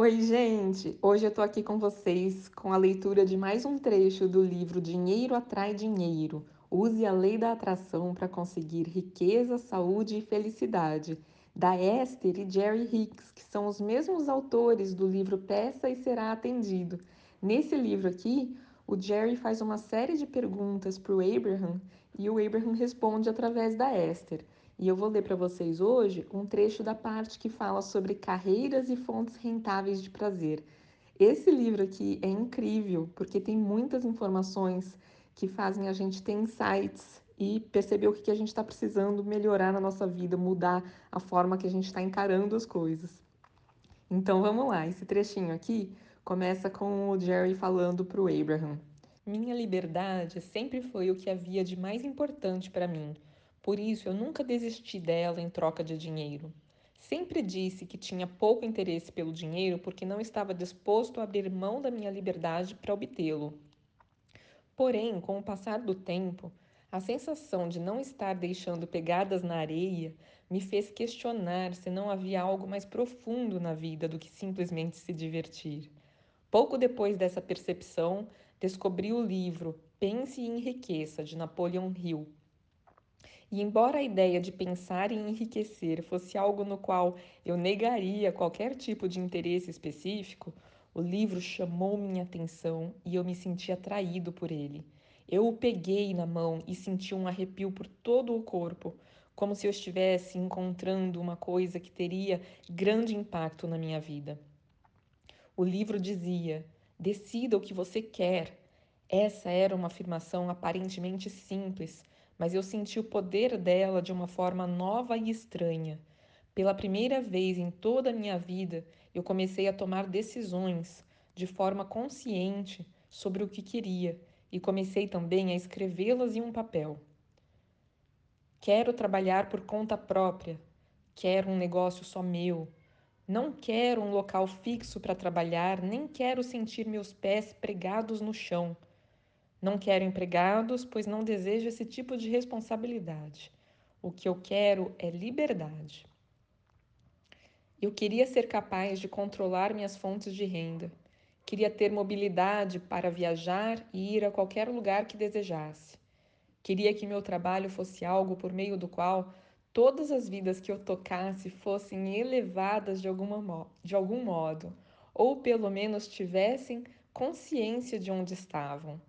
Oi, gente! Hoje eu tô aqui com vocês com a leitura de mais um trecho do livro Dinheiro Atrai Dinheiro. Use a lei da atração para conseguir riqueza, saúde e felicidade, da Esther e Jerry Hicks, que são os mesmos autores do livro Peça e Será Atendido. Nesse livro aqui, o Jerry faz uma série de perguntas para o Abraham e o Abraham responde através da Esther. E eu vou ler para vocês hoje um trecho da parte que fala sobre carreiras e fontes rentáveis de prazer. Esse livro aqui é incrível porque tem muitas informações que fazem a gente ter insights e perceber o que a gente está precisando melhorar na nossa vida, mudar a forma que a gente está encarando as coisas. Então vamos lá, esse trechinho aqui começa com o Jerry falando para o Abraham. Minha liberdade sempre foi o que havia de mais importante para mim por isso, eu nunca desisti dela em troca de dinheiro. Sempre disse que tinha pouco interesse pelo dinheiro porque não estava disposto a abrir mão da minha liberdade para obtê-lo. Porém, com o passar do tempo, a sensação de não estar deixando pegadas na areia me fez questionar se não havia algo mais profundo na vida do que simplesmente se divertir. Pouco depois dessa percepção, descobri o livro Pense e Enriqueça, de Napoleon Hill, e embora a ideia de pensar em enriquecer fosse algo no qual eu negaria qualquer tipo de interesse específico, o livro chamou minha atenção e eu me senti atraído por ele. Eu o peguei na mão e senti um arrepio por todo o corpo, como se eu estivesse encontrando uma coisa que teria grande impacto na minha vida. O livro dizia: decida o que você quer. Essa era uma afirmação aparentemente simples, mas eu senti o poder dela de uma forma nova e estranha. Pela primeira vez em toda a minha vida, eu comecei a tomar decisões de forma consciente sobre o que queria e comecei também a escrevê-las em um papel. Quero trabalhar por conta própria. Quero um negócio só meu. Não quero um local fixo para trabalhar, nem quero sentir meus pés pregados no chão. Não quero empregados, pois não desejo esse tipo de responsabilidade. O que eu quero é liberdade. Eu queria ser capaz de controlar minhas fontes de renda. Queria ter mobilidade para viajar e ir a qualquer lugar que desejasse. Queria que meu trabalho fosse algo por meio do qual todas as vidas que eu tocasse fossem elevadas de, alguma, de algum modo, ou pelo menos tivessem consciência de onde estavam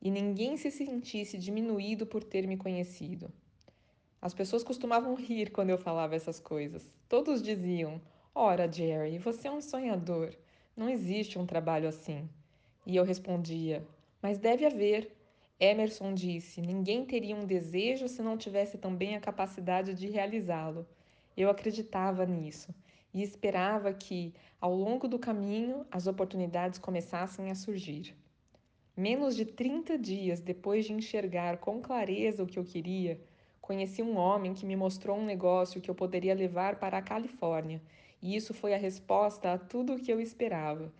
e ninguém se sentisse diminuído por ter me conhecido. As pessoas costumavam rir quando eu falava essas coisas. Todos diziam: Ora, Jerry, você é um sonhador. Não existe um trabalho assim. E eu respondia: Mas deve haver. Emerson disse: Ninguém teria um desejo se não tivesse também a capacidade de realizá-lo. Eu acreditava nisso e esperava que, ao longo do caminho, as oportunidades começassem a surgir. Menos de 30 dias depois de enxergar com clareza o que eu queria, conheci um homem que me mostrou um negócio que eu poderia levar para a Califórnia, e isso foi a resposta a tudo o que eu esperava.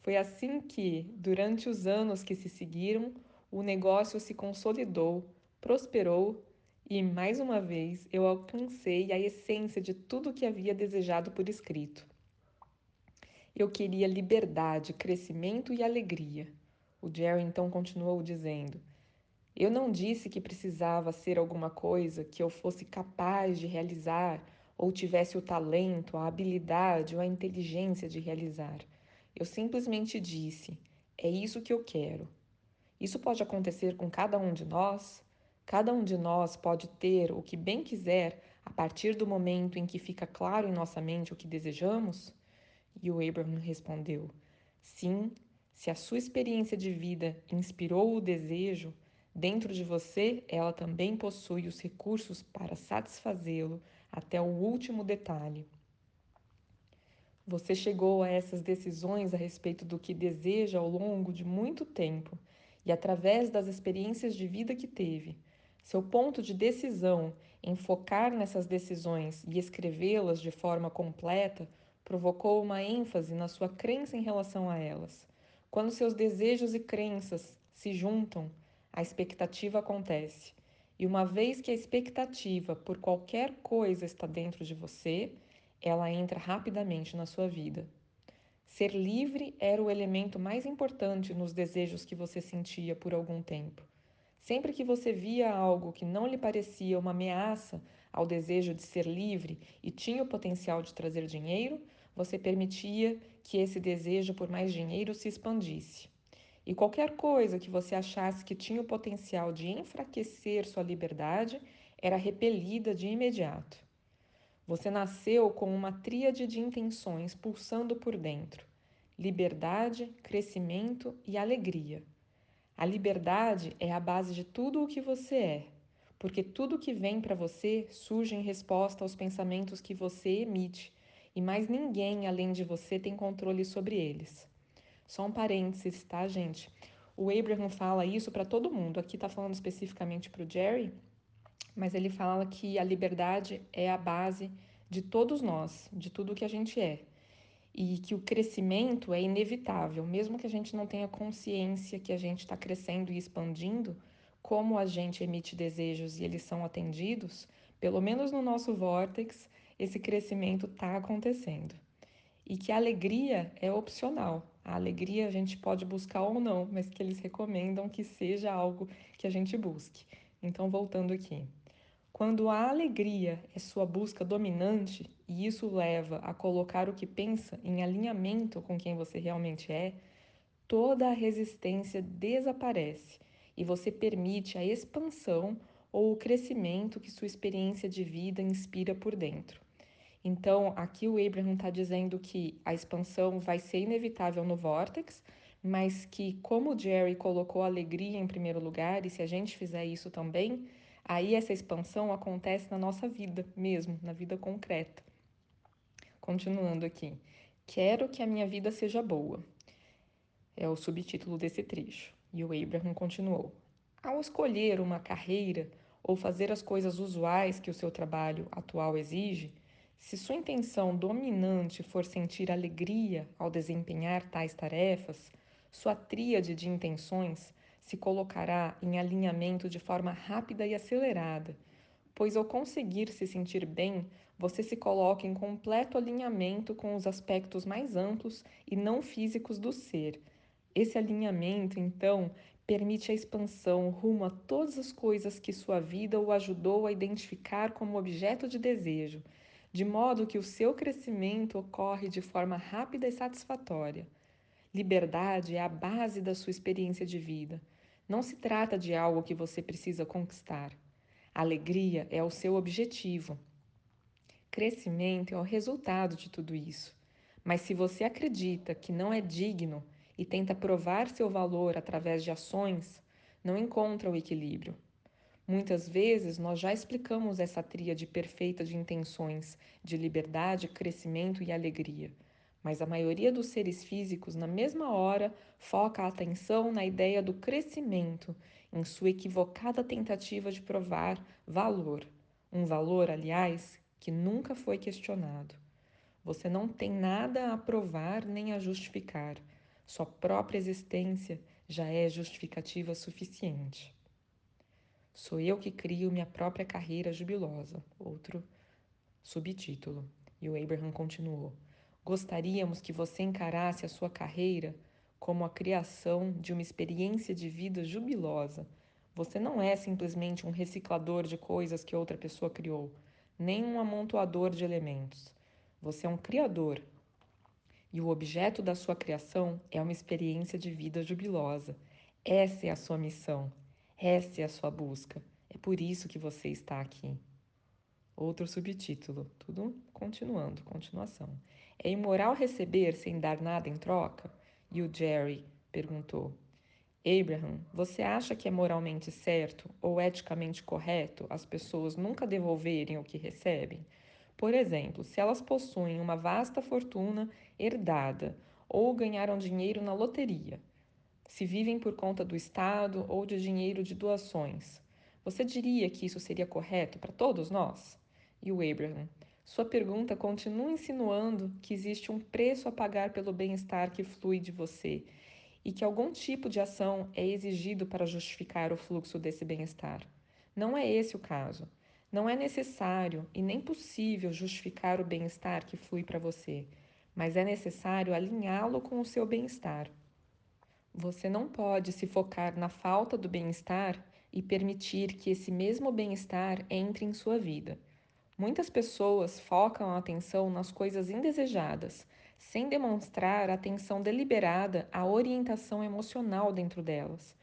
Foi assim que, durante os anos que se seguiram, o negócio se consolidou, prosperou e, mais uma vez, eu alcancei a essência de tudo o que havia desejado por escrito. Eu queria liberdade, crescimento e alegria. O Jerry então continuou dizendo: Eu não disse que precisava ser alguma coisa que eu fosse capaz de realizar ou tivesse o talento, a habilidade ou a inteligência de realizar. Eu simplesmente disse: É isso que eu quero. Isso pode acontecer com cada um de nós. Cada um de nós pode ter o que bem quiser a partir do momento em que fica claro em nossa mente o que desejamos? E o Abraham respondeu: Sim, se a sua experiência de vida inspirou o desejo, dentro de você ela também possui os recursos para satisfazê-lo até o último detalhe. Você chegou a essas decisões a respeito do que deseja ao longo de muito tempo e através das experiências de vida que teve. Seu ponto de decisão em focar nessas decisões e escrevê-las de forma completa provocou uma ênfase na sua crença em relação a elas. Quando seus desejos e crenças se juntam, a expectativa acontece. E uma vez que a expectativa por qualquer coisa está dentro de você, ela entra rapidamente na sua vida. Ser livre era o elemento mais importante nos desejos que você sentia por algum tempo. Sempre que você via algo que não lhe parecia uma ameaça ao desejo de ser livre e tinha o potencial de trazer dinheiro, você permitia que esse desejo por mais dinheiro se expandisse. E qualquer coisa que você achasse que tinha o potencial de enfraquecer sua liberdade era repelida de imediato. Você nasceu com uma tríade de intenções pulsando por dentro: liberdade, crescimento e alegria. A liberdade é a base de tudo o que você é, porque tudo que vem para você surge em resposta aos pensamentos que você emite, e mais ninguém além de você tem controle sobre eles. Só um parênteses, tá, gente? O Abraham fala isso para todo mundo. Aqui está falando especificamente para o Jerry, mas ele fala que a liberdade é a base de todos nós, de tudo que a gente é. E que o crescimento é inevitável, mesmo que a gente não tenha consciência que a gente está crescendo e expandindo, como a gente emite desejos e eles são atendidos, pelo menos no nosso vórtex, esse crescimento está acontecendo. E que a alegria é opcional. A alegria a gente pode buscar ou não, mas que eles recomendam que seja algo que a gente busque. Então, voltando aqui. Quando a alegria é sua busca dominante e isso leva a colocar o que pensa em alinhamento com quem você realmente é, toda a resistência desaparece e você permite a expansão ou o crescimento que sua experiência de vida inspira por dentro. Então, aqui o Abraham está dizendo que a expansão vai ser inevitável no Vortex, mas que, como o Jerry colocou alegria em primeiro lugar, e se a gente fizer isso também, Aí essa expansão acontece na nossa vida mesmo, na vida concreta. Continuando aqui. Quero que a minha vida seja boa. É o subtítulo desse trecho. E o Abraham continuou: Ao escolher uma carreira ou fazer as coisas usuais que o seu trabalho atual exige, se sua intenção dominante for sentir alegria ao desempenhar tais tarefas, sua tríade de intenções se colocará em alinhamento de forma rápida e acelerada, pois ao conseguir se sentir bem, você se coloca em completo alinhamento com os aspectos mais amplos e não físicos do ser. Esse alinhamento, então, permite a expansão rumo a todas as coisas que sua vida o ajudou a identificar como objeto de desejo, de modo que o seu crescimento ocorre de forma rápida e satisfatória. Liberdade é a base da sua experiência de vida. Não se trata de algo que você precisa conquistar. Alegria é o seu objetivo. Crescimento é o resultado de tudo isso. Mas se você acredita que não é digno e tenta provar seu valor através de ações, não encontra o equilíbrio. Muitas vezes nós já explicamos essa tríade perfeita de intenções de liberdade, crescimento e alegria mas a maioria dos seres físicos, na mesma hora, foca a atenção na ideia do crescimento, em sua equivocada tentativa de provar valor. Um valor, aliás, que nunca foi questionado. Você não tem nada a provar nem a justificar. Sua própria existência já é justificativa suficiente. Sou eu que crio minha própria carreira jubilosa. Outro subtítulo. E o Abraham continuou. Gostaríamos que você encarasse a sua carreira como a criação de uma experiência de vida jubilosa. Você não é simplesmente um reciclador de coisas que outra pessoa criou, nem um amontoador de elementos. Você é um criador. E o objeto da sua criação é uma experiência de vida jubilosa. Essa é a sua missão. Essa é a sua busca. É por isso que você está aqui. Outro subtítulo, tudo continuando, continuação. É imoral receber sem dar nada em troca? E o Jerry perguntou. Abraham, você acha que é moralmente certo ou eticamente correto as pessoas nunca devolverem o que recebem? Por exemplo, se elas possuem uma vasta fortuna herdada ou ganharam dinheiro na loteria, se vivem por conta do Estado ou de dinheiro de doações, você diria que isso seria correto para todos nós? E o Abraham. Sua pergunta continua insinuando que existe um preço a pagar pelo bem-estar que flui de você e que algum tipo de ação é exigido para justificar o fluxo desse bem-estar. Não é esse o caso. Não é necessário e nem possível justificar o bem-estar que flui para você. mas é necessário alinhá-lo com o seu bem-estar. Você não pode se focar na falta do bem-estar e permitir que esse mesmo bem-estar entre em sua vida. Muitas pessoas focam a atenção nas coisas indesejadas, sem demonstrar atenção deliberada à orientação emocional dentro delas.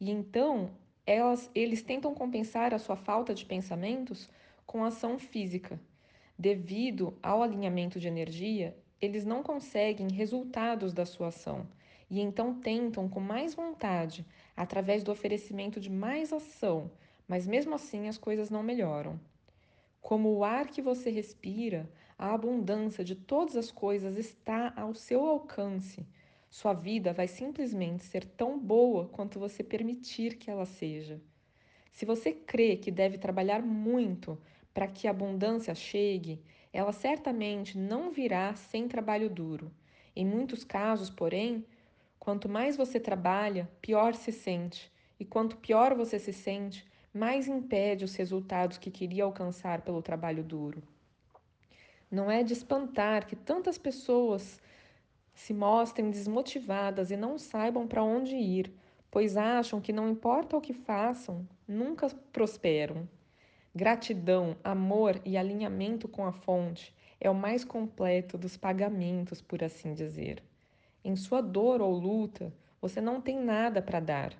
E então, elas, eles tentam compensar a sua falta de pensamentos com ação física. Devido ao alinhamento de energia, eles não conseguem resultados da sua ação e então tentam com mais vontade, através do oferecimento de mais ação, mas mesmo assim as coisas não melhoram. Como o ar que você respira, a abundância de todas as coisas está ao seu alcance. Sua vida vai simplesmente ser tão boa quanto você permitir que ela seja. Se você crê que deve trabalhar muito para que a abundância chegue, ela certamente não virá sem trabalho duro. Em muitos casos, porém, quanto mais você trabalha, pior se sente, e quanto pior você se sente, mais impede os resultados que queria alcançar pelo trabalho duro. Não é de espantar que tantas pessoas se mostrem desmotivadas e não saibam para onde ir, pois acham que não importa o que façam, nunca prosperam. Gratidão, amor e alinhamento com a fonte é o mais completo dos pagamentos, por assim dizer. Em sua dor ou luta, você não tem nada para dar.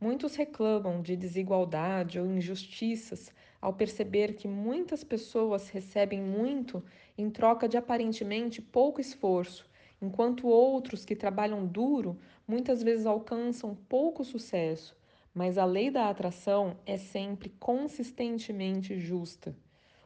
Muitos reclamam de desigualdade ou injustiças ao perceber que muitas pessoas recebem muito em troca de aparentemente pouco esforço, enquanto outros que trabalham duro muitas vezes alcançam pouco sucesso. Mas a lei da atração é sempre consistentemente justa.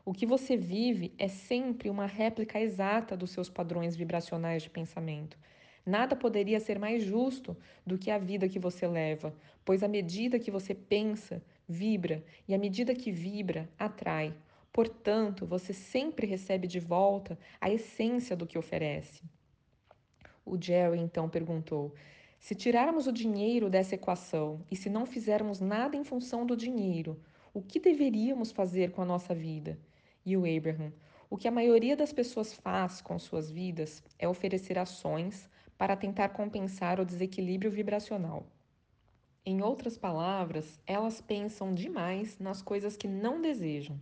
O que você vive é sempre uma réplica exata dos seus padrões vibracionais de pensamento. Nada poderia ser mais justo do que a vida que você leva, pois à medida que você pensa, vibra, e à medida que vibra, atrai. Portanto, você sempre recebe de volta a essência do que oferece. O Jerry então perguntou: se tirarmos o dinheiro dessa equação e se não fizermos nada em função do dinheiro, o que deveríamos fazer com a nossa vida? E o Abraham: o que a maioria das pessoas faz com suas vidas é oferecer ações para tentar compensar o desequilíbrio vibracional. Em outras palavras, elas pensam demais nas coisas que não desejam.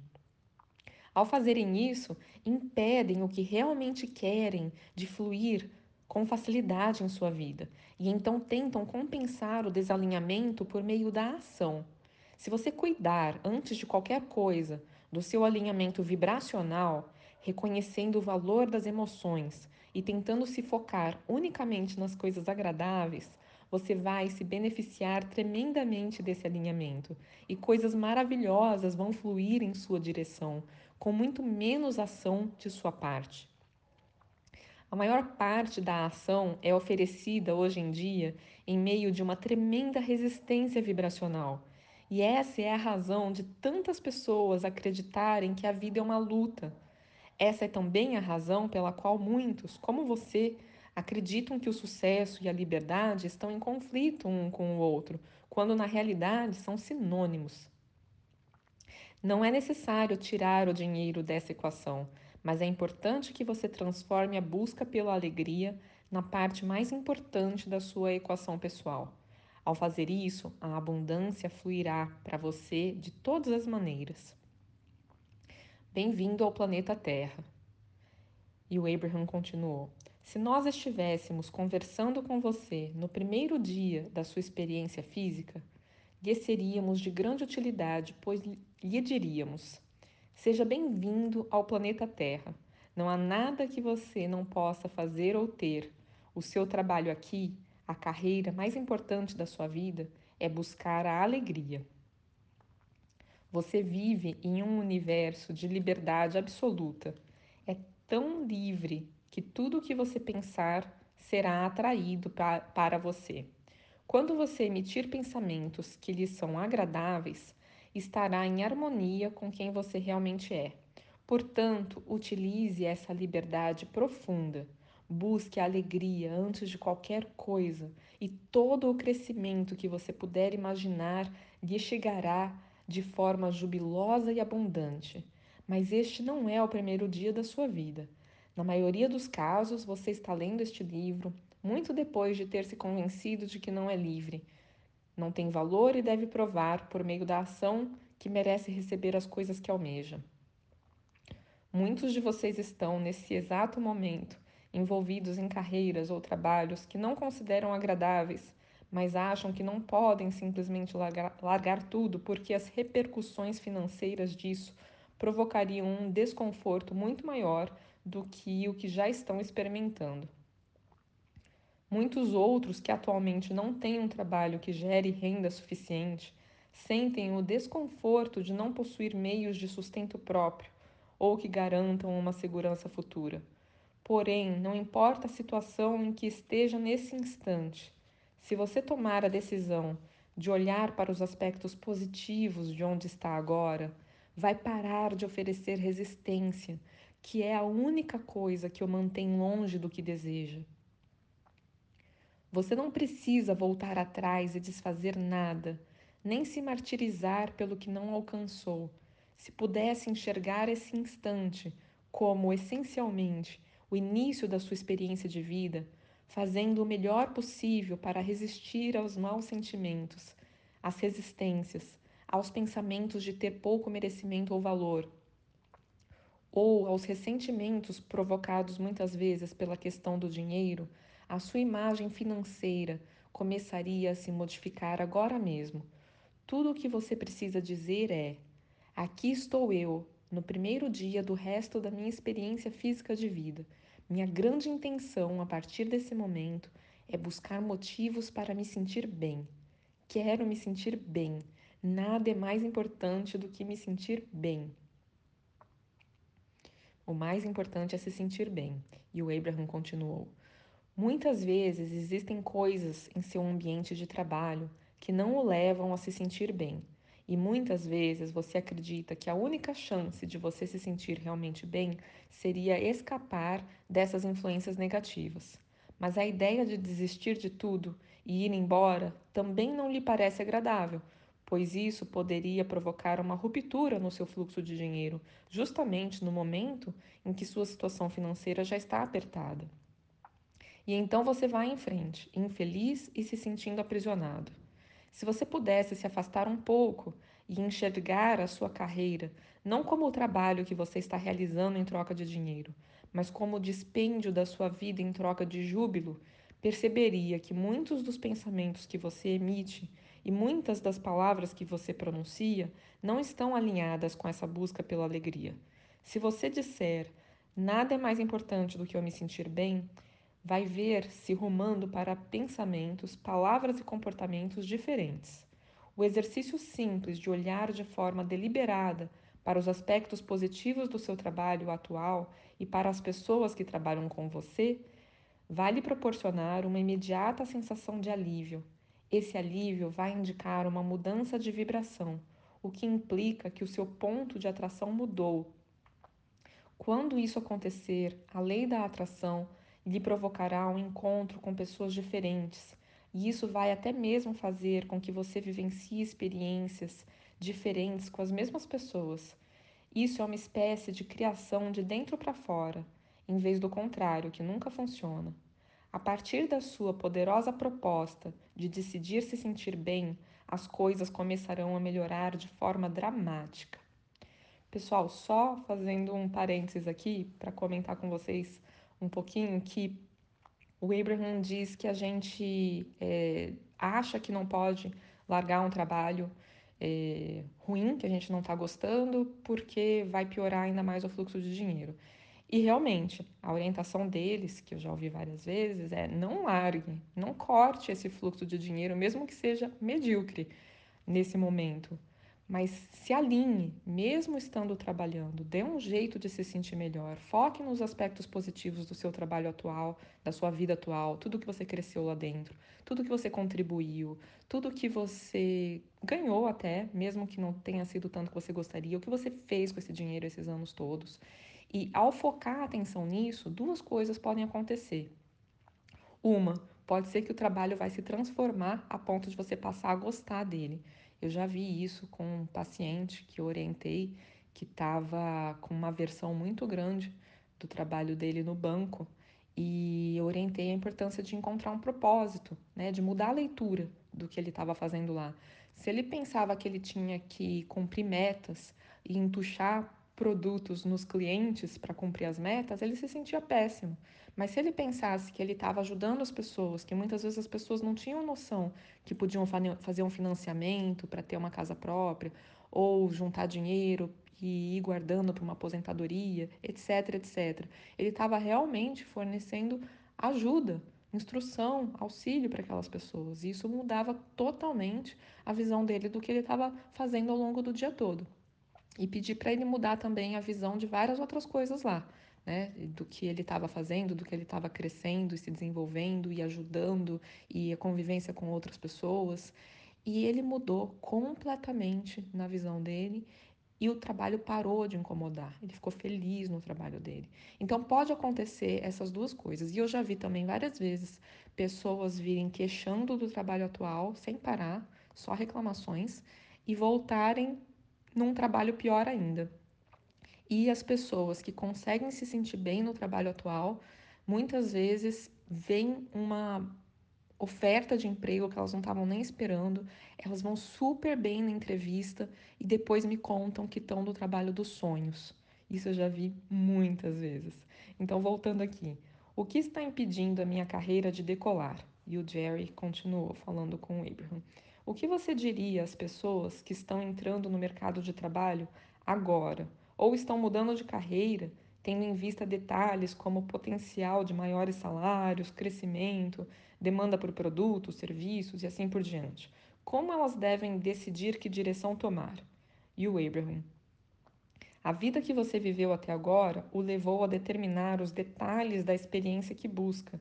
Ao fazerem isso, impedem o que realmente querem de fluir com facilidade em sua vida e então tentam compensar o desalinhamento por meio da ação. Se você cuidar, antes de qualquer coisa, do seu alinhamento vibracional, reconhecendo o valor das emoções e tentando se focar unicamente nas coisas agradáveis, você vai se beneficiar tremendamente desse alinhamento e coisas maravilhosas vão fluir em sua direção, com muito menos ação de sua parte. A maior parte da ação é oferecida hoje em dia em meio de uma tremenda resistência vibracional. E essa é a razão de tantas pessoas acreditarem que a vida é uma luta essa é também a razão pela qual muitos, como você, acreditam que o sucesso e a liberdade estão em conflito um com o outro, quando na realidade são sinônimos. Não é necessário tirar o dinheiro dessa equação, mas é importante que você transforme a busca pela alegria na parte mais importante da sua equação pessoal. Ao fazer isso, a abundância fluirá para você de todas as maneiras. Bem-vindo ao planeta Terra. E o Abraham continuou: Se nós estivéssemos conversando com você no primeiro dia da sua experiência física, lhe seríamos de grande utilidade, pois lhe diríamos: Seja bem-vindo ao planeta Terra. Não há nada que você não possa fazer ou ter. O seu trabalho aqui, a carreira mais importante da sua vida, é buscar a alegria. Você vive em um universo de liberdade absoluta. É tão livre que tudo o que você pensar será atraído pra, para você. Quando você emitir pensamentos que lhe são agradáveis, estará em harmonia com quem você realmente é. Portanto, utilize essa liberdade profunda. Busque a alegria antes de qualquer coisa e todo o crescimento que você puder imaginar lhe chegará de forma jubilosa e abundante. Mas este não é o primeiro dia da sua vida. Na maioria dos casos, você está lendo este livro muito depois de ter se convencido de que não é livre, não tem valor e deve provar, por meio da ação, que merece receber as coisas que almeja. Muitos de vocês estão, nesse exato momento, envolvidos em carreiras ou trabalhos que não consideram agradáveis, mas acham que não podem simplesmente largar, largar tudo porque as repercussões financeiras disso provocariam um desconforto muito maior do que o que já estão experimentando. Muitos outros que atualmente não têm um trabalho que gere renda suficiente sentem o desconforto de não possuir meios de sustento próprio ou que garantam uma segurança futura. Porém, não importa a situação em que esteja nesse instante, se você tomar a decisão de olhar para os aspectos positivos de onde está agora, vai parar de oferecer resistência, que é a única coisa que o mantém longe do que deseja. Você não precisa voltar atrás e desfazer nada, nem se martirizar pelo que não alcançou. Se pudesse enxergar esse instante como essencialmente o início da sua experiência de vida, fazendo o melhor possível para resistir aos maus sentimentos, às resistências, aos pensamentos de ter pouco merecimento ou valor, ou aos ressentimentos provocados muitas vezes pela questão do dinheiro, a sua imagem financeira começaria a se modificar agora mesmo. Tudo o que você precisa dizer é: aqui estou eu, no primeiro dia do resto da minha experiência física de vida. Minha grande intenção a partir desse momento é buscar motivos para me sentir bem. Quero me sentir bem. Nada é mais importante do que me sentir bem. O mais importante é se sentir bem. E o Abraham continuou: Muitas vezes existem coisas em seu ambiente de trabalho que não o levam a se sentir bem. E muitas vezes você acredita que a única chance de você se sentir realmente bem seria escapar dessas influências negativas. Mas a ideia de desistir de tudo e ir embora também não lhe parece agradável, pois isso poderia provocar uma ruptura no seu fluxo de dinheiro, justamente no momento em que sua situação financeira já está apertada. E então você vai em frente, infeliz e se sentindo aprisionado. Se você pudesse se afastar um pouco e enxergar a sua carreira não como o trabalho que você está realizando em troca de dinheiro, mas como o dispêndio da sua vida em troca de júbilo, perceberia que muitos dos pensamentos que você emite e muitas das palavras que você pronuncia não estão alinhadas com essa busca pela alegria. Se você disser nada é mais importante do que eu me sentir bem, vai ver-se rumando para pensamentos, palavras e comportamentos diferentes. O exercício simples de olhar de forma deliberada para os aspectos positivos do seu trabalho atual e para as pessoas que trabalham com você vai lhe proporcionar uma imediata sensação de alívio. Esse alívio vai indicar uma mudança de vibração, o que implica que o seu ponto de atração mudou. Quando isso acontecer, a lei da atração lhe provocará um encontro com pessoas diferentes, e isso vai até mesmo fazer com que você vivencie experiências diferentes com as mesmas pessoas. Isso é uma espécie de criação de dentro para fora, em vez do contrário, que nunca funciona. A partir da sua poderosa proposta de decidir se sentir bem, as coisas começarão a melhorar de forma dramática. Pessoal, só fazendo um parênteses aqui para comentar com vocês um pouquinho que o Abraham diz que a gente é, acha que não pode largar um trabalho é, ruim, que a gente não está gostando, porque vai piorar ainda mais o fluxo de dinheiro. E realmente, a orientação deles, que eu já ouvi várias vezes, é não largue, não corte esse fluxo de dinheiro, mesmo que seja medíocre nesse momento mas se alinhe, mesmo estando trabalhando, dê um jeito de se sentir melhor. Foque nos aspectos positivos do seu trabalho atual, da sua vida atual, tudo que você cresceu lá dentro, tudo que você contribuiu, tudo que você ganhou até, mesmo que não tenha sido tanto que você gostaria, o que você fez com esse dinheiro esses anos todos. E ao focar a atenção nisso, duas coisas podem acontecer. Uma, pode ser que o trabalho vai se transformar a ponto de você passar a gostar dele. Eu já vi isso com um paciente que orientei que estava com uma aversão muito grande do trabalho dele no banco e orientei a importância de encontrar um propósito, né, de mudar a leitura do que ele estava fazendo lá. Se ele pensava que ele tinha que cumprir metas e entuchar produtos nos clientes para cumprir as metas, ele se sentia péssimo. Mas se ele pensasse que ele estava ajudando as pessoas, que muitas vezes as pessoas não tinham noção que podiam fazer um financiamento para ter uma casa própria, ou juntar dinheiro e ir guardando para uma aposentadoria, etc, etc. Ele estava realmente fornecendo ajuda, instrução, auxílio para aquelas pessoas. E isso mudava totalmente a visão dele do que ele estava fazendo ao longo do dia todo e pedi para ele mudar também a visão de várias outras coisas lá, né? Do que ele estava fazendo, do que ele estava crescendo e se desenvolvendo e ajudando e a convivência com outras pessoas. E ele mudou completamente na visão dele e o trabalho parou de incomodar. Ele ficou feliz no trabalho dele. Então pode acontecer essas duas coisas. E eu já vi também várias vezes pessoas virem queixando do trabalho atual sem parar, só reclamações, e voltarem num trabalho pior ainda. E as pessoas que conseguem se sentir bem no trabalho atual, muitas vezes vem uma oferta de emprego que elas não estavam nem esperando, elas vão super bem na entrevista e depois me contam que estão no trabalho dos sonhos. Isso eu já vi muitas vezes. Então, voltando aqui, o que está impedindo a minha carreira de decolar? E o Jerry continuou falando com o Abraham. O que você diria às pessoas que estão entrando no mercado de trabalho agora ou estão mudando de carreira, tendo em vista detalhes como potencial de maiores salários, crescimento, demanda por produtos, serviços e assim por diante? Como elas devem decidir que direção tomar? E o Abraham. A vida que você viveu até agora o levou a determinar os detalhes da experiência que busca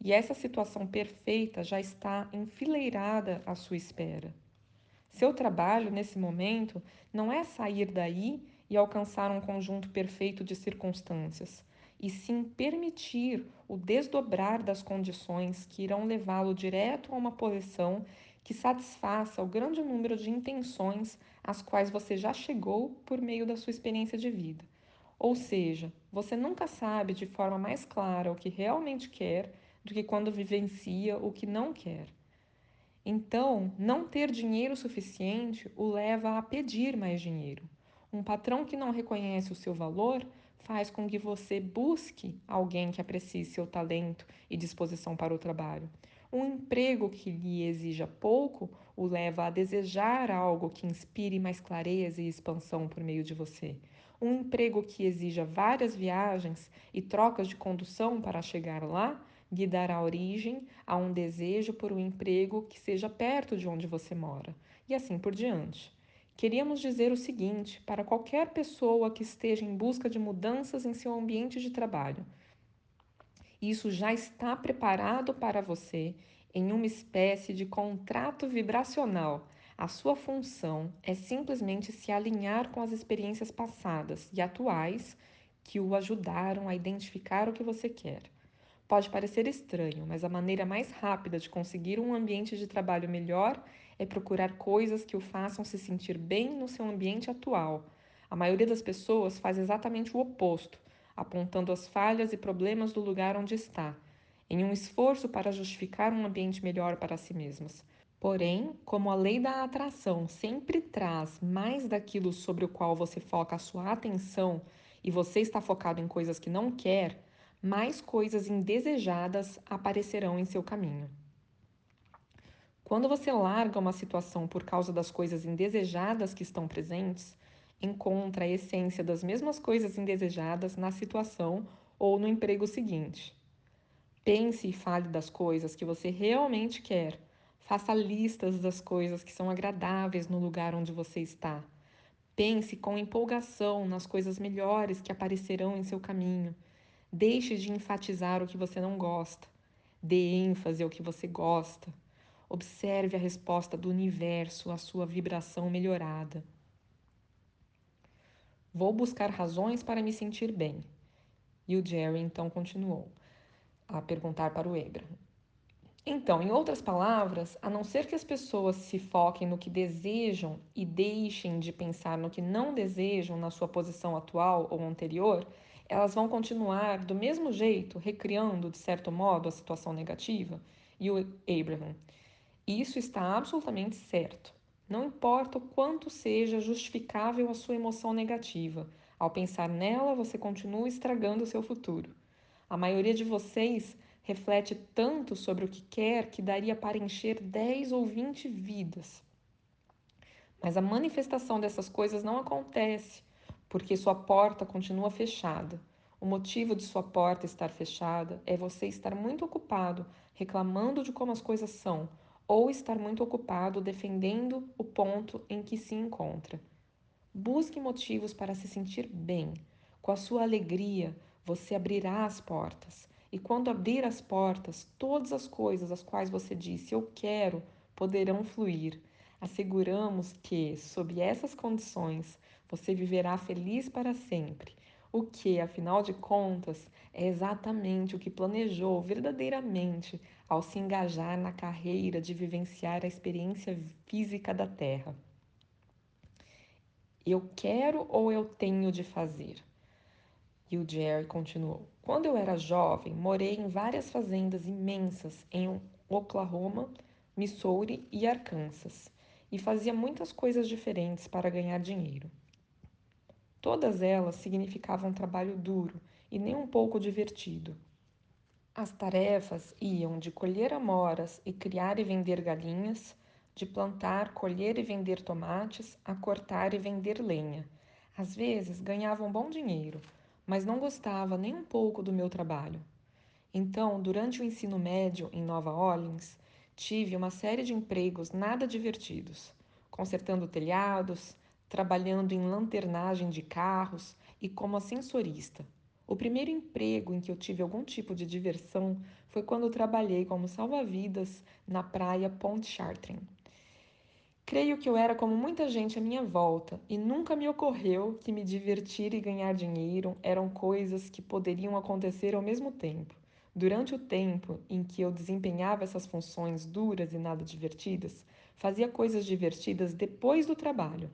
e essa situação perfeita já está enfileirada à sua espera. Seu trabalho nesse momento não é sair daí e alcançar um conjunto perfeito de circunstâncias, e sim permitir o desdobrar das condições que irão levá-lo direto a uma posição que satisfaça o grande número de intenções às quais você já chegou por meio da sua experiência de vida. Ou seja, você nunca sabe de forma mais clara o que realmente quer do que quando vivencia o que não quer. Então, não ter dinheiro suficiente o leva a pedir mais dinheiro. Um patrão que não reconhece o seu valor faz com que você busque alguém que aprecie seu talento e disposição para o trabalho. Um emprego que lhe exija pouco o leva a desejar algo que inspire mais clareza e expansão por meio de você. Um emprego que exija várias viagens e trocas de condução para chegar lá lhe dará origem a um desejo por um emprego que seja perto de onde você mora, e assim por diante. Queríamos dizer o seguinte para qualquer pessoa que esteja em busca de mudanças em seu ambiente de trabalho: isso já está preparado para você em uma espécie de contrato vibracional. A sua função é simplesmente se alinhar com as experiências passadas e atuais que o ajudaram a identificar o que você quer. Pode parecer estranho, mas a maneira mais rápida de conseguir um ambiente de trabalho melhor é procurar coisas que o façam se sentir bem no seu ambiente atual. A maioria das pessoas faz exatamente o oposto, apontando as falhas e problemas do lugar onde está, em um esforço para justificar um ambiente melhor para si mesmas. Porém, como a lei da atração sempre traz mais daquilo sobre o qual você foca a sua atenção e você está focado em coisas que não quer, mais coisas indesejadas aparecerão em seu caminho. Quando você larga uma situação por causa das coisas indesejadas que estão presentes, encontra a essência das mesmas coisas indesejadas na situação ou no emprego seguinte. Pense e fale das coisas que você realmente quer. Faça listas das coisas que são agradáveis no lugar onde você está. Pense com empolgação nas coisas melhores que aparecerão em seu caminho Deixe de enfatizar o que você não gosta. Dê ênfase ao que você gosta. Observe a resposta do universo à sua vibração melhorada. Vou buscar razões para me sentir bem. E o Jerry então continuou a perguntar para o Abraham. Então, em outras palavras, a não ser que as pessoas se foquem no que desejam e deixem de pensar no que não desejam na sua posição atual ou anterior, Elas vão continuar do mesmo jeito, recriando, de certo modo, a situação negativa? E o Abraham, isso está absolutamente certo. Não importa o quanto seja justificável a sua emoção negativa, ao pensar nela, você continua estragando o seu futuro. A maioria de vocês reflete tanto sobre o que quer que daria para encher 10 ou 20 vidas. Mas a manifestação dessas coisas não acontece porque sua porta continua fechada. O motivo de sua porta estar fechada é você estar muito ocupado reclamando de como as coisas são ou estar muito ocupado defendendo o ponto em que se encontra. Busque motivos para se sentir bem. Com a sua alegria, você abrirá as portas. E quando abrir as portas, todas as coisas as quais você disse eu quero poderão fluir. Asseguramos que, sob essas condições, você viverá feliz para sempre. O que, afinal de contas, é exatamente o que planejou verdadeiramente ao se engajar na carreira de vivenciar a experiência física da Terra. Eu quero ou eu tenho de fazer? E o Jerry continuou: Quando eu era jovem, morei em várias fazendas imensas em Oklahoma, Missouri e Arkansas e fazia muitas coisas diferentes para ganhar dinheiro. Todas elas significavam trabalho duro e nem um pouco divertido. As tarefas iam de colher amoras e criar e vender galinhas, de plantar, colher e vender tomates, a cortar e vender lenha. Às vezes ganhava um bom dinheiro, mas não gostava nem um pouco do meu trabalho. Então, durante o ensino médio em Nova Orleans, tive uma série de empregos nada divertidos, consertando telhados, trabalhando em lanternagem de carros e como ascensorista. O primeiro emprego em que eu tive algum tipo de diversão foi quando trabalhei como salva-vidas na praia Pontchartrain. Creio que eu era como muita gente à minha volta e nunca me ocorreu que me divertir e ganhar dinheiro eram coisas que poderiam acontecer ao mesmo tempo. Durante o tempo em que eu desempenhava essas funções duras e nada divertidas, fazia coisas divertidas depois do trabalho.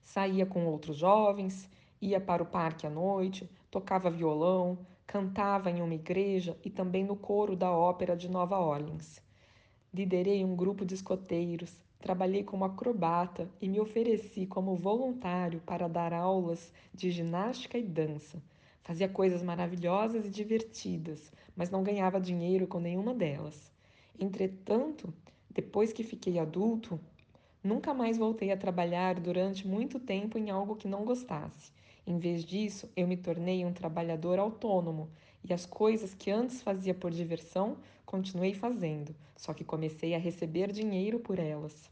Saía com outros jovens, ia para o parque à noite, tocava violão, cantava em uma igreja e também no coro da ópera de Nova Orleans. Liderei um grupo de escoteiros, trabalhei como acrobata e me ofereci como voluntário para dar aulas de ginástica e dança. Fazia coisas maravilhosas e divertidas, mas não ganhava dinheiro com nenhuma delas. Entretanto, depois que fiquei adulto, nunca mais voltei a trabalhar durante muito tempo em algo que não gostasse. Em vez disso, eu me tornei um trabalhador autônomo e as coisas que antes fazia por diversão, continuei fazendo, só que comecei a receber dinheiro por elas.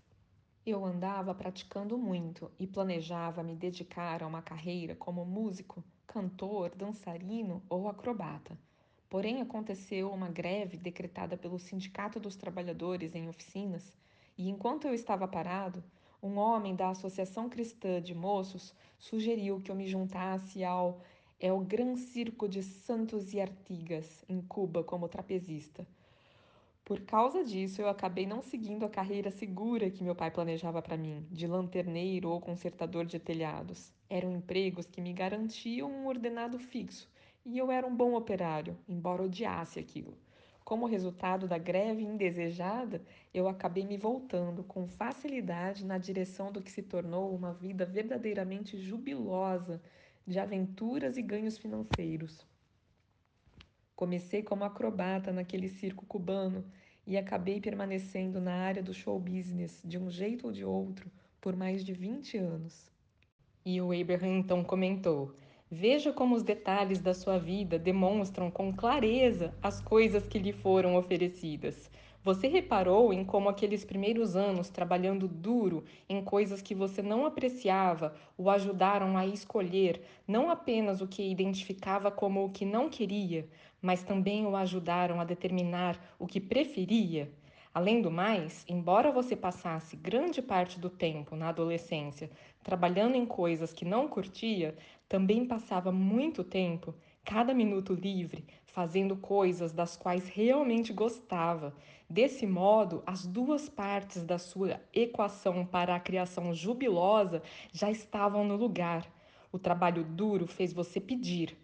Eu andava praticando muito e planejava me dedicar a uma carreira como músico, cantor, dançarino ou acrobata. Porém, aconteceu uma greve decretada pelo Sindicato dos Trabalhadores em oficinas, e enquanto eu estava parado, um homem da Associação Cristã de Moços sugeriu que eu me juntasse ao El Gran Circo de Santos e Artigas, em Cuba, como trapezista. Por causa disso, eu acabei não seguindo a carreira segura que meu pai planejava para mim, de lanterneiro ou consertador de telhados. Eram empregos que me garantiam um ordenado fixo, e eu era um bom operário, embora odiasse aquilo. Como resultado da greve indesejada, eu acabei me voltando com facilidade na direção do que se tornou uma vida verdadeiramente jubilosa de aventuras e ganhos financeiros. Comecei como acrobata naquele circo cubano e acabei permanecendo na área do show business de um jeito ou de outro por mais de 20 anos. E o Abraham então comentou: Veja como os detalhes da sua vida demonstram com clareza as coisas que lhe foram oferecidas. Você reparou em como aqueles primeiros anos trabalhando duro em coisas que você não apreciava o ajudaram a escolher não apenas o que identificava como o que não queria, mas também o ajudaram a determinar o que preferia? Além do mais, embora você passasse grande parte do tempo na adolescência trabalhando em coisas que não curtia, também passava muito tempo cada minuto livre, fazendo coisas das quais realmente gostava. Desse modo, as duas partes da sua equação para a criação jubilosa já estavam no lugar. O trabalho duro fez você pedir.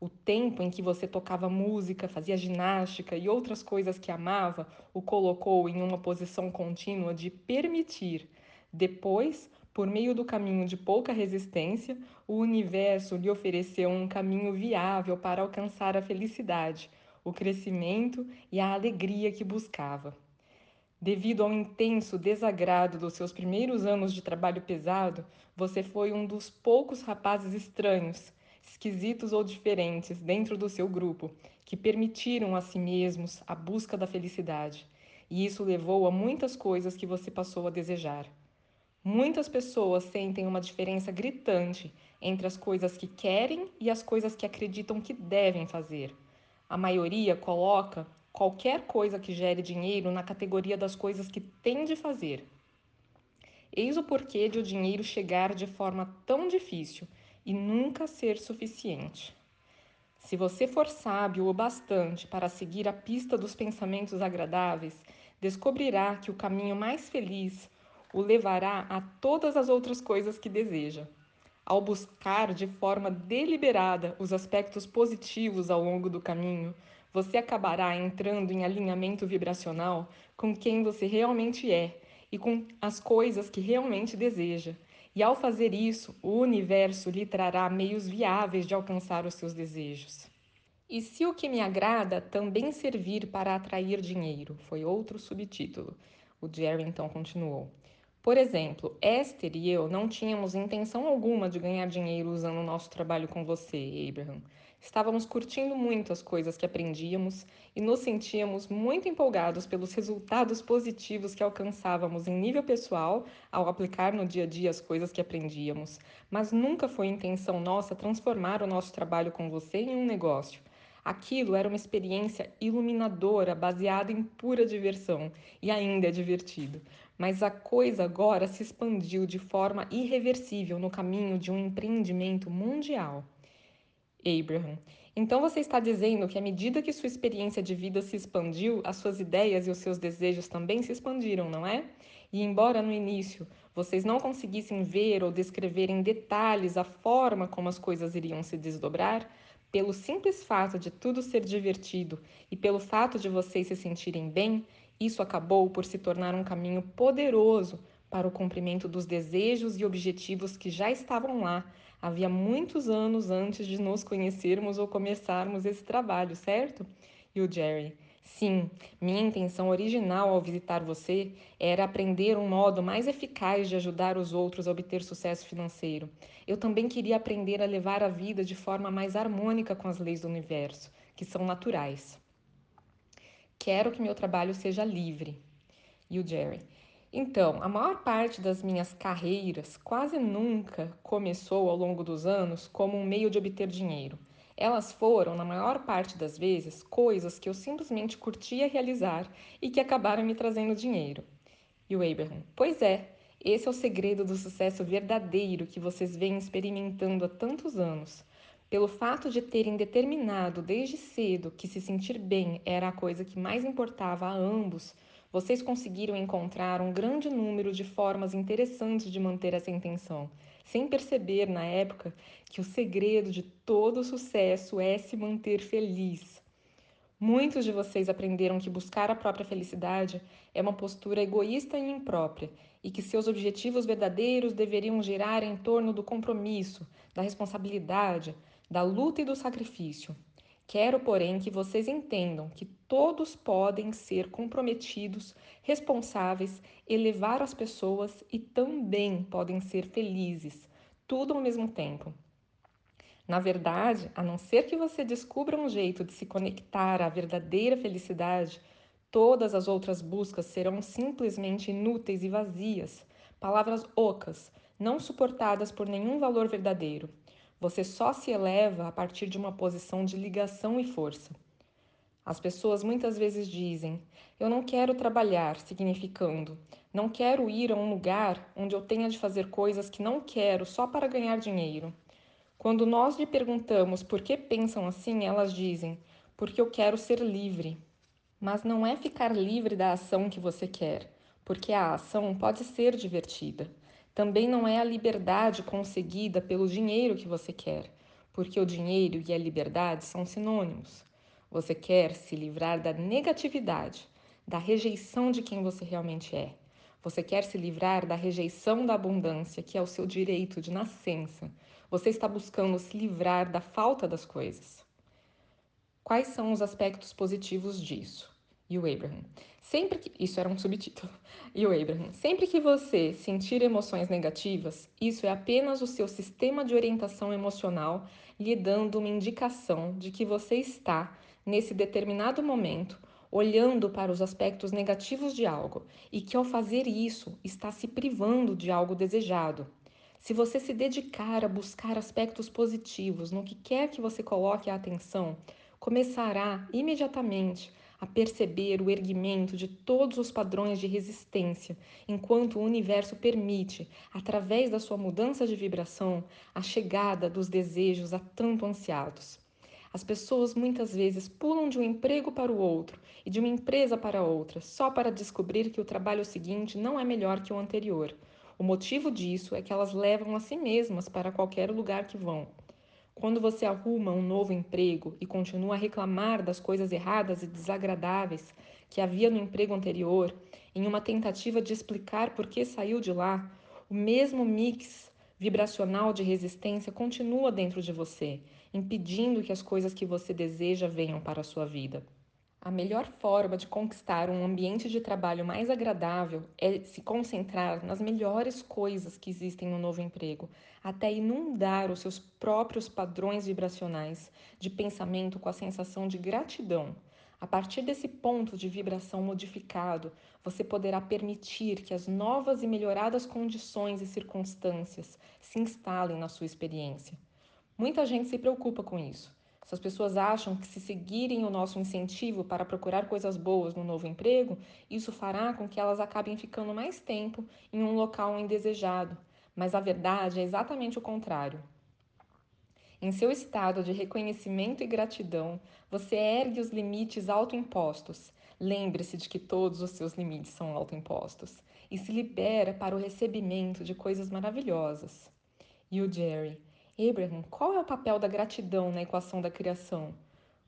O tempo em que você tocava música, fazia ginástica e outras coisas que amava o colocou em uma posição contínua de permitir. Depois, por meio do caminho de pouca resistência, o universo lhe ofereceu um caminho viável para alcançar a felicidade, o crescimento e a alegria que buscava. Devido ao intenso desagrado dos seus primeiros anos de trabalho pesado, você foi um dos poucos rapazes estranhos, esquisitos ou diferentes dentro do seu grupo que permitiram a si mesmos a busca da felicidade. E isso levou a muitas coisas que você passou a desejar. Muitas pessoas sentem uma diferença gritante entre as coisas que querem e as coisas que acreditam que devem fazer. A maioria coloca qualquer coisa que gere dinheiro na categoria das coisas que tem de fazer. Eis o porquê de o dinheiro chegar de forma tão difícil e nunca ser suficiente. Se você for sábio o bastante para seguir a pista dos pensamentos agradáveis, descobrirá que o caminho mais feliz o levará a todas as outras coisas que deseja. Ao buscar de forma deliberada os aspectos positivos ao longo do caminho, você acabará entrando em alinhamento vibracional com quem você realmente é e com as coisas que realmente deseja. E ao fazer isso, o universo lhe trará meios viáveis de alcançar os seus desejos. E se o que me agrada também servir para atrair dinheiro? Foi outro subtítulo. O Jerry então continuou. Por exemplo, Esther e eu não tínhamos intenção alguma de ganhar dinheiro usando o nosso trabalho com você, Abraham. Estávamos curtindo muito as coisas que aprendíamos e nos sentíamos muito empolgados pelos resultados positivos que alcançávamos em nível pessoal ao aplicar no dia a dia as coisas que aprendíamos. Mas nunca foi intenção nossa transformar o nosso trabalho com você em um negócio. Aquilo era uma experiência iluminadora, baseada em pura diversão, e ainda é divertido. Mas a coisa agora se expandiu de forma irreversível no caminho de um empreendimento mundial. Abraham, então você está dizendo que à medida que sua experiência de vida se expandiu, as suas ideias e os seus desejos também se expandiram, não é? E embora no início vocês não conseguissem ver ou descrever em detalhes a forma como as coisas iriam se desdobrar, pelo simples fato de tudo ser divertido e pelo fato de vocês se sentirem bem, isso acabou por se tornar um caminho poderoso para o cumprimento dos desejos e objetivos que já estavam lá havia muitos anos antes de nos conhecermos ou começarmos esse trabalho, certo? E o Jerry. Sim, minha intenção original ao visitar você era aprender um modo mais eficaz de ajudar os outros a obter sucesso financeiro. Eu também queria aprender a levar a vida de forma mais harmônica com as leis do universo, que são naturais. Quero que meu trabalho seja livre. E o Jerry. Então, a maior parte das minhas carreiras quase nunca começou ao longo dos anos como um meio de obter dinheiro. Elas foram, na maior parte das vezes, coisas que eu simplesmente curtia realizar e que acabaram me trazendo dinheiro. E o Abraham: Pois é, esse é o segredo do sucesso verdadeiro que vocês vêm experimentando há tantos anos. Pelo fato de terem determinado desde cedo que se sentir bem era a coisa que mais importava a ambos, vocês conseguiram encontrar um grande número de formas interessantes de manter essa intenção, sem perceber na época que o segredo de todo sucesso é se manter feliz. Muitos de vocês aprenderam que buscar a própria felicidade é uma postura egoísta e imprópria e que seus objetivos verdadeiros deveriam girar em torno do compromisso, da responsabilidade, da luta e do sacrifício. Quero, porém, que vocês entendam que todos podem ser comprometidos, responsáveis, elevar as pessoas e também podem ser felizes, tudo ao mesmo tempo. Na verdade, a não ser que você descubra um jeito de se conectar à verdadeira felicidade, todas as outras buscas serão simplesmente inúteis e vazias, palavras ocas, não suportadas por nenhum valor verdadeiro. Você só se eleva a partir de uma posição de ligação e força. As pessoas muitas vezes dizem: Eu não quero trabalhar, significando, não quero ir a um lugar onde eu tenha de fazer coisas que não quero só para ganhar dinheiro. Quando nós lhe perguntamos por que pensam assim, elas dizem: Porque eu quero ser livre. Mas não é ficar livre da ação que você quer, porque a ação pode ser divertida. Também não é a liberdade conseguida pelo dinheiro que você quer, porque o dinheiro e a liberdade são sinônimos. Você quer se livrar da negatividade, da rejeição de quem você realmente é. Você quer se livrar da rejeição da abundância, que é o seu direito de nascença. Você está buscando se livrar da falta das coisas. Quais são os aspectos positivos disso? E o Abraham. Sempre que isso era um subtítulo. E o Abraham. Sempre que você sentir emoções negativas, isso é apenas o seu sistema de orientação emocional lhe dando uma indicação de que você está nesse determinado momento olhando para os aspectos negativos de algo e que ao fazer isso está se privando de algo desejado. Se você se dedicar a buscar aspectos positivos no que quer que você coloque a atenção, começará imediatamente a perceber o erguimento de todos os padrões de resistência, enquanto o universo permite, através da sua mudança de vibração, a chegada dos desejos a tanto ansiados. As pessoas muitas vezes pulam de um emprego para o outro e de uma empresa para outra só para descobrir que o trabalho seguinte não é melhor que o anterior. O motivo disso é que elas levam a si mesmas para qualquer lugar que vão. Quando você arruma um novo emprego e continua a reclamar das coisas erradas e desagradáveis que havia no emprego anterior, em uma tentativa de explicar por que saiu de lá, o mesmo mix vibracional de resistência continua dentro de você, impedindo que as coisas que você deseja venham para a sua vida. A melhor forma de conquistar um ambiente de trabalho mais agradável é se concentrar nas melhores coisas que existem no novo emprego, até inundar os seus próprios padrões vibracionais de pensamento com a sensação de gratidão. A partir desse ponto de vibração modificado, você poderá permitir que as novas e melhoradas condições e circunstâncias se instalem na sua experiência. Muita gente se preocupa com isso se as pessoas acham que se seguirem o nosso incentivo para procurar coisas boas no novo emprego, isso fará com que elas acabem ficando mais tempo em um local indesejado. Mas a verdade é exatamente o contrário. Em seu estado de reconhecimento e gratidão, você ergue os limites autoimpostos. Lembre-se de que todos os seus limites são autoimpostos e se libera para o recebimento de coisas maravilhosas. E o Jerry, Abraham, qual é o papel da gratidão na equação da criação?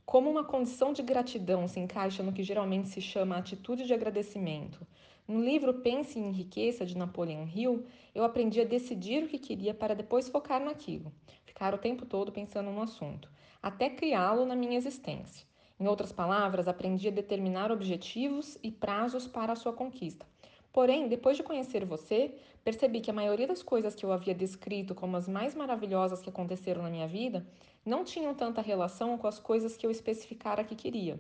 Como uma condição de gratidão se encaixa no que geralmente se chama atitude de agradecimento? No livro Pense e Enriqueça, de Napoleon Hill, eu aprendi a decidir o que queria para depois focar naquilo, ficar o tempo todo pensando no assunto, até criá-lo na minha existência. Em outras palavras, aprendi a determinar objetivos e prazos para a sua conquista, Porém, depois de conhecer você, percebi que a maioria das coisas que eu havia descrito como as mais maravilhosas que aconteceram na minha vida não tinham tanta relação com as coisas que eu especificara que queria,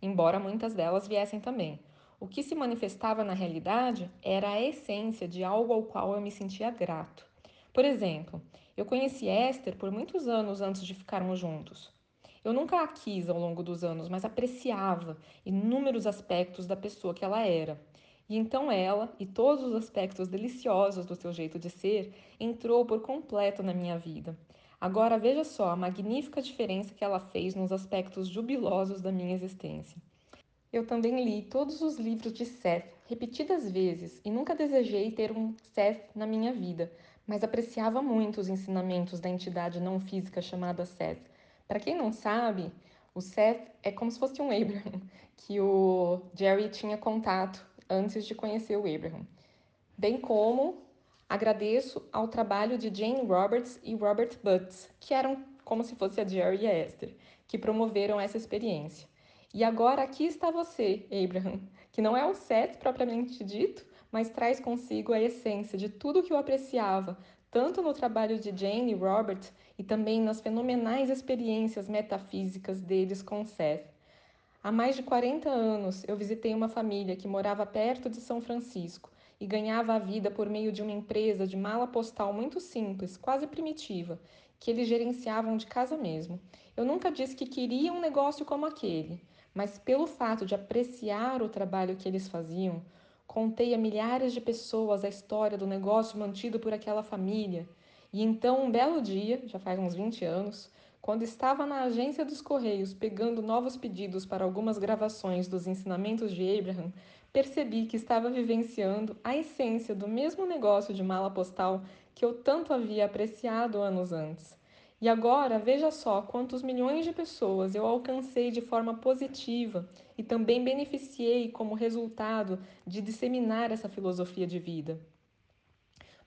embora muitas delas viessem também. O que se manifestava na realidade era a essência de algo ao qual eu me sentia grato. Por exemplo, eu conheci Esther por muitos anos antes de ficarmos juntos. Eu nunca a quis ao longo dos anos, mas apreciava inúmeros aspectos da pessoa que ela era. E então ela, e todos os aspectos deliciosos do seu jeito de ser, entrou por completo na minha vida. Agora veja só a magnífica diferença que ela fez nos aspectos jubilosos da minha existência. Eu também li todos os livros de Seth repetidas vezes e nunca desejei ter um Seth na minha vida, mas apreciava muito os ensinamentos da entidade não física chamada Seth. Para quem não sabe, o Seth é como se fosse um Abraham, que o Jerry tinha contato antes de conhecer o Abraham. Bem como agradeço ao trabalho de Jane Roberts e Robert Butts, que eram como se fosse a Jerry e a Esther, que promoveram essa experiência. E agora aqui está você, Abraham, que não é o Seth propriamente dito, mas traz consigo a essência de tudo que eu apreciava, tanto no trabalho de Jane e Robert e também nas fenomenais experiências metafísicas deles com Seth. Há mais de 40 anos, eu visitei uma família que morava perto de São Francisco e ganhava a vida por meio de uma empresa de mala postal muito simples, quase primitiva, que eles gerenciavam de casa mesmo. Eu nunca disse que queria um negócio como aquele, mas pelo fato de apreciar o trabalho que eles faziam, contei a milhares de pessoas a história do negócio mantido por aquela família. E então, um belo dia, já faz uns 20 anos, Quando estava na agência dos Correios pegando novos pedidos para algumas gravações dos ensinamentos de Abraham, percebi que estava vivenciando a essência do mesmo negócio de mala postal que eu tanto havia apreciado anos antes. E agora veja só quantos milhões de pessoas eu alcancei de forma positiva e também beneficiei como resultado de disseminar essa filosofia de vida.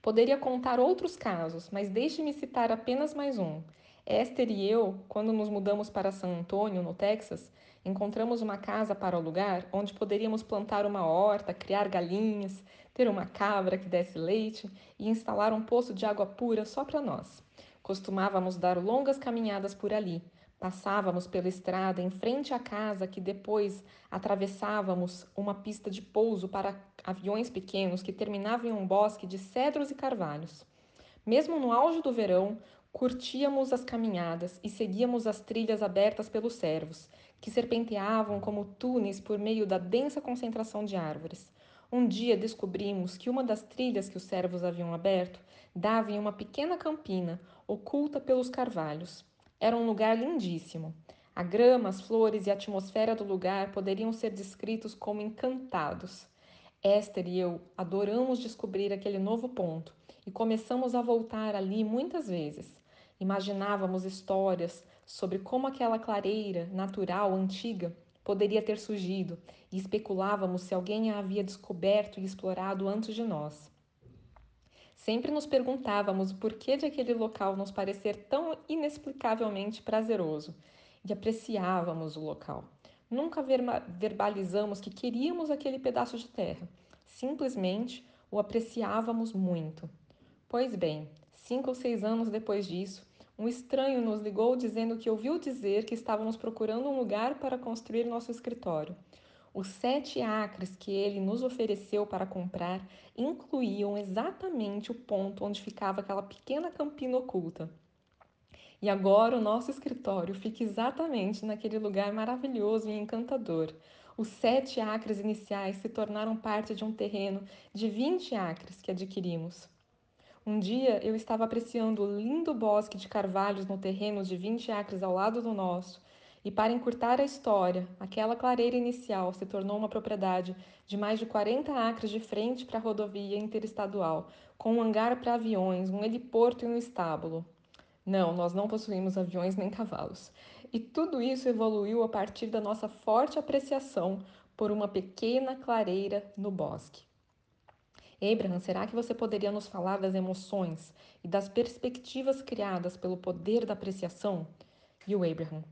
Poderia contar outros casos, mas deixe-me citar apenas mais um. Esther e eu, quando nos mudamos para San Antônio, no Texas, encontramos uma casa para alugar onde poderíamos plantar uma horta, criar galinhas, ter uma cabra que desse leite e instalar um poço de água pura só para nós. Costumávamos dar longas caminhadas por ali. Passávamos pela estrada em frente à casa que depois atravessávamos uma pista de pouso para aviões pequenos que terminavam em um bosque de cedros e carvalhos. Mesmo no auge do verão, Curtíamos as caminhadas e seguíamos as trilhas abertas pelos servos, que serpenteavam como túneis por meio da densa concentração de árvores. Um dia descobrimos que uma das trilhas que os servos haviam aberto dava em uma pequena campina, oculta pelos carvalhos. Era um lugar lindíssimo. A grama, as flores e a atmosfera do lugar poderiam ser descritos como encantados. Esther e eu adoramos descobrir aquele novo ponto e começamos a voltar ali muitas vezes. Imaginávamos histórias sobre como aquela clareira natural antiga poderia ter surgido e especulávamos se alguém a havia descoberto e explorado antes de nós. Sempre nos perguntávamos o porquê de aquele local nos parecer tão inexplicavelmente prazeroso e apreciávamos o local. Nunca verbalizamos que queríamos aquele pedaço de terra, simplesmente o apreciávamos muito. Pois bem, Cinco ou seis anos depois disso, um estranho nos ligou dizendo que ouviu dizer que estávamos procurando um lugar para construir nosso escritório. Os sete acres que ele nos ofereceu para comprar incluíam exatamente o ponto onde ficava aquela pequena campina oculta. E agora o nosso escritório fica exatamente naquele lugar maravilhoso e encantador. Os sete acres iniciais se tornaram parte de um terreno de 20 acres que adquirimos. Um dia eu estava apreciando o lindo bosque de carvalhos no terreno de 20 acres ao lado do nosso, e para encurtar a história, aquela clareira inicial se tornou uma propriedade de mais de 40 acres de frente para a rodovia interestadual, com um hangar para aviões, um heliporto e um estábulo. Não, nós não possuímos aviões nem cavalos. E tudo isso evoluiu a partir da nossa forte apreciação por uma pequena clareira no bosque. Abraham, será que você poderia nos falar das emoções e das perspectivas criadas pelo poder da apreciação? E o Abraham,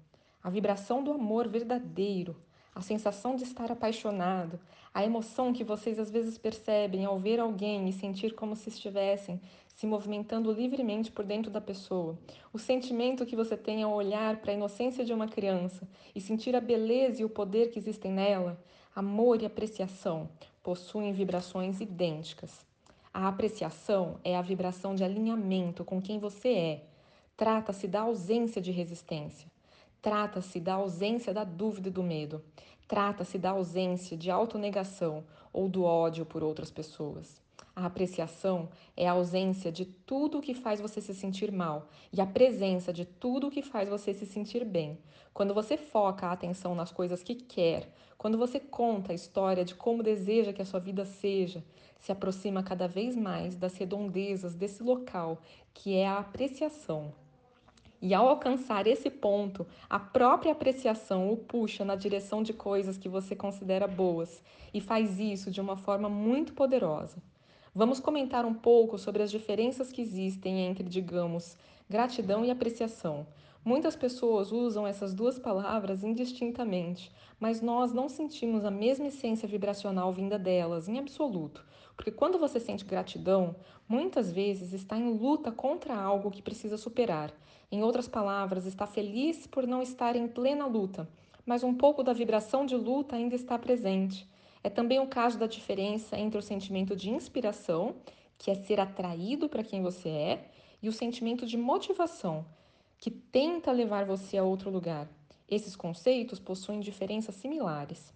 a vibração do amor verdadeiro, a sensação de estar apaixonado, a emoção que vocês às vezes percebem ao ver alguém e sentir como se estivessem se movimentando livremente por dentro da pessoa, o sentimento que você tem ao olhar para a inocência de uma criança e sentir a beleza e o poder que existem nela, amor e apreciação, possuem vibrações idênticas. A apreciação é a vibração de alinhamento com quem você é. Trata-se da ausência de resistência. Trata-se da ausência da dúvida e do medo. Trata-se da ausência de autonegação ou do ódio por outras pessoas. A apreciação é a ausência de tudo o que faz você se sentir mal e a presença de tudo o que faz você se sentir bem. Quando você foca a atenção nas coisas que quer, quando você conta a história de como deseja que a sua vida seja, se aproxima cada vez mais das redondezas desse local que é a apreciação. E ao alcançar esse ponto, a própria apreciação o puxa na direção de coisas que você considera boas e faz isso de uma forma muito poderosa. Vamos comentar um pouco sobre as diferenças que existem entre, digamos, gratidão e apreciação. Muitas pessoas usam essas duas palavras indistintamente, mas nós não sentimos a mesma essência vibracional vinda delas, em absoluto. Porque quando você sente gratidão, muitas vezes está em luta contra algo que precisa superar. Em outras palavras, está feliz por não estar em plena luta, mas um pouco da vibração de luta ainda está presente. É também o caso da diferença entre o sentimento de inspiração, que é ser atraído para quem você é, e o sentimento de motivação, que tenta levar você a outro lugar. Esses conceitos possuem diferenças similares.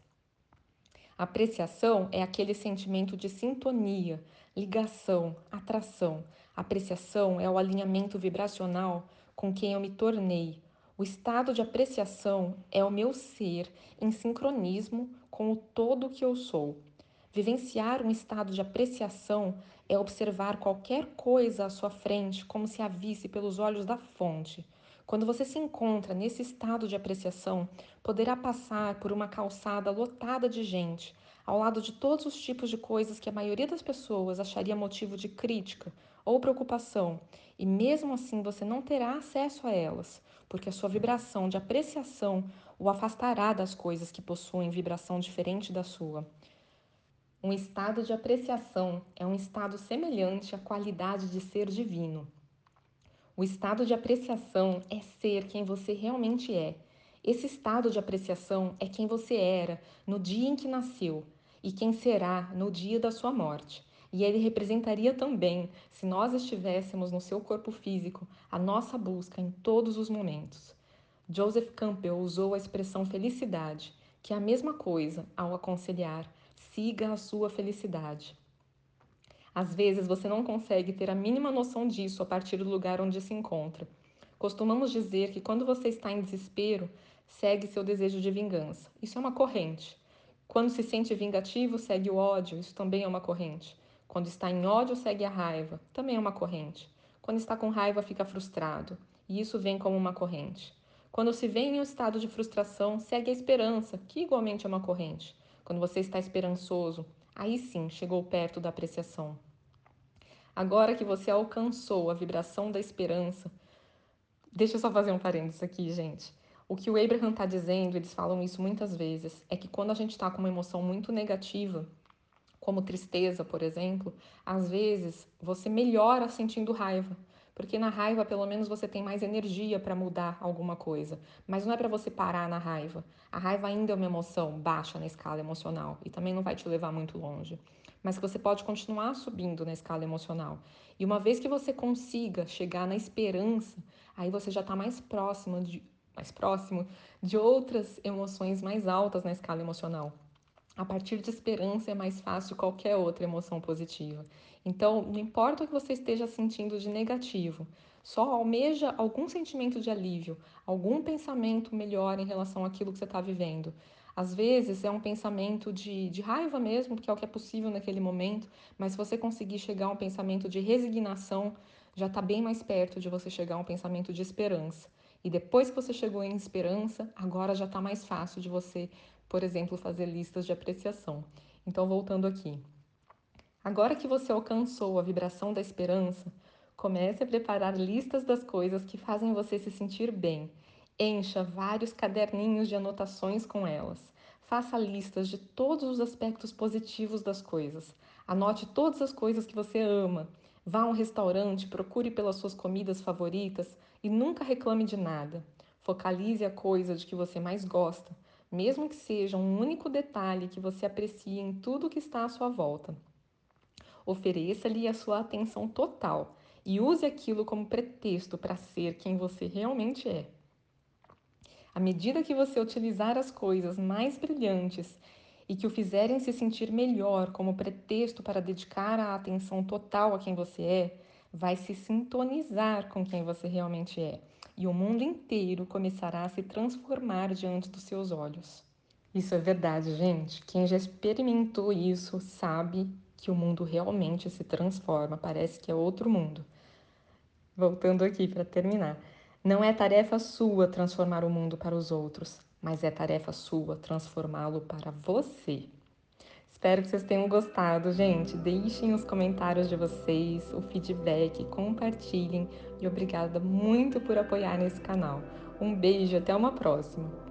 Apreciação é aquele sentimento de sintonia, ligação, atração. Apreciação é o alinhamento vibracional com quem eu me tornei, O estado de apreciação é o meu ser em sincronismo com o todo que eu sou. Vivenciar um estado de apreciação é observar qualquer coisa à sua frente como se a visse pelos olhos da fonte. Quando você se encontra nesse estado de apreciação, poderá passar por uma calçada lotada de gente, ao lado de todos os tipos de coisas que a maioria das pessoas acharia motivo de crítica ou preocupação, e mesmo assim você não terá acesso a elas, porque a sua vibração de apreciação o afastará das coisas que possuem vibração diferente da sua. Um estado de apreciação é um estado semelhante à qualidade de ser divino. O estado de apreciação é ser quem você realmente é. Esse estado de apreciação é quem você era no dia em que nasceu e quem será no dia da sua morte. E ele representaria também, se nós estivéssemos no seu corpo físico, a nossa busca em todos os momentos. Joseph Campbell usou a expressão felicidade, que é a mesma coisa ao aconselhar: siga a sua felicidade. Às vezes você não consegue ter a mínima noção disso a partir do lugar onde se encontra. Costumamos dizer que quando você está em desespero, segue seu desejo de vingança. Isso é uma corrente. Quando se sente vingativo, segue o ódio. Isso também é uma corrente. Quando está em ódio, segue a raiva. Também é uma corrente. Quando está com raiva, fica frustrado. E isso vem como uma corrente. Quando se vê em um estado de frustração, segue a esperança, que igualmente é uma corrente. Quando você está esperançoso, aí sim chegou perto da apreciação. Agora que você alcançou a vibração da esperança, deixa eu só fazer um parênteses aqui, gente. O que o Abraham está dizendo, eles falam isso muitas vezes, é que quando a gente está com uma emoção muito negativa, como tristeza, por exemplo, às vezes você melhora sentindo raiva. Porque na raiva, pelo menos, você tem mais energia para mudar alguma coisa. Mas não é para você parar na raiva. A raiva ainda é uma emoção baixa na escala emocional e também não vai te levar muito longe. Mas que você pode continuar subindo na escala emocional. E uma vez que você consiga chegar na esperança, aí você já está mais próximo de mais próximo de outras emoções mais altas na escala emocional. A partir de esperança é mais fácil qualquer outra emoção positiva. Então, não importa o que você esteja sentindo de negativo, só almeja algum sentimento de alívio, algum pensamento melhor em relação àquilo que você está vivendo. Às vezes é um pensamento de, de raiva mesmo, porque é o que é possível naquele momento, mas se você conseguir chegar a um pensamento de resignação, já está bem mais perto de você chegar a um pensamento de esperança. E depois que você chegou em esperança, agora já está mais fácil de você por exemplo, fazer listas de apreciação. Então, voltando aqui. Agora que você alcançou a vibração da esperança, comece a preparar listas das coisas que fazem você se sentir bem. Encha vários caderninhos de anotações com elas. Faça listas de todos os aspectos positivos das coisas. Anote todas as coisas que você ama. Vá a um restaurante, procure pelas suas comidas favoritas e nunca reclame de nada. Focalize a coisa de que você mais gosta mesmo que seja um único detalhe que você aprecie em tudo que está à sua volta. Ofereça-lhe a sua atenção total e use aquilo como pretexto para ser quem você realmente é. À medida que você utilizar as coisas mais brilhantes e que o fizerem se sentir melhor como pretexto para dedicar a atenção total a quem você é, vai se sintonizar com quem você realmente é e o mundo inteiro começará a se transformar diante dos seus olhos. Isso é verdade, gente. Quem já experimentou isso sabe que o mundo realmente se transforma, parece que é outro mundo. Voltando aqui para terminar. Não é tarefa sua transformar o mundo para os outros, mas é tarefa sua transformá-lo para você. Espero que vocês tenham gostado, gente. Deixem os comentários de vocês, o feedback, compartilhem e obrigada muito por apoiar nesse canal. Um beijo, até uma próxima!